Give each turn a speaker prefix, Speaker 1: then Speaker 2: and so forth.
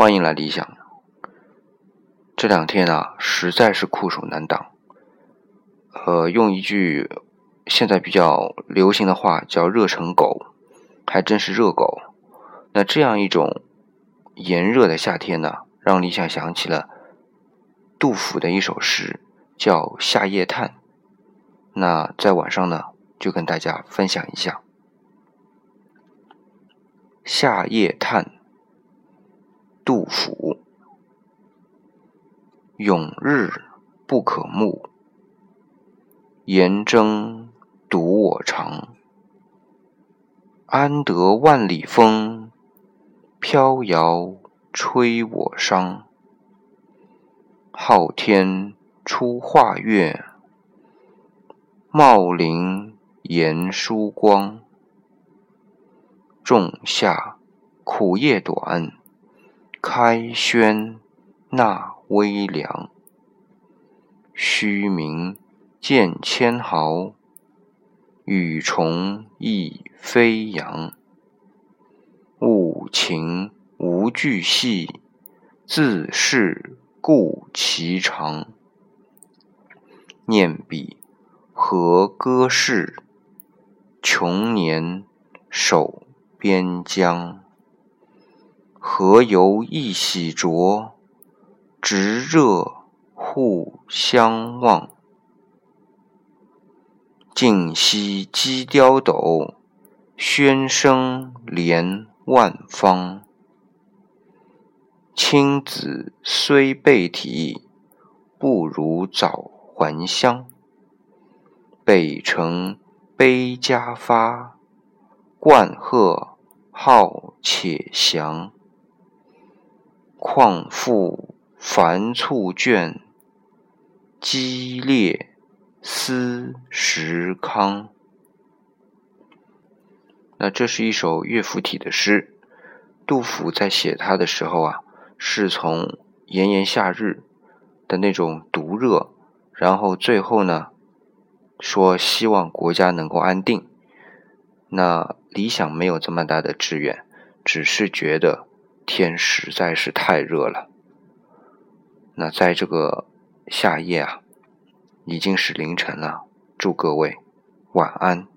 Speaker 1: 欢迎来理想。这两天啊，实在是酷暑难挡。呃，用一句现在比较流行的话叫“热成狗”，还真是热狗。那这样一种炎热的夏天呢，让理想想起了杜甫的一首诗，叫《夏夜叹》。那在晚上呢，就跟大家分享一下《夏夜叹》。杜甫：永日不可慕，严征独我长。安得万里风，飘摇吹我伤。昊天出化月，茂林延疏光。仲夏苦夜短。开轩纳微凉，虚名见千毫，羽虫亦飞扬。物情无巨细，自是故其长。念彼何歌事，穷年守边疆。何由一洗濯，直热互相望。静夕鸡雕斗，喧声连万方。青子虽备体，不如早还乡。北城悲家发，冠鹤号且翔。况复繁簇卷，激烈思时康。那这是一首乐府体的诗。杜甫在写它的时候啊，是从炎炎夏日的那种毒热，然后最后呢，说希望国家能够安定。那理想没有这么大的志愿，只是觉得。天实在是太热了，那在这个夏夜啊，已经是凌晨了。祝各位晚安。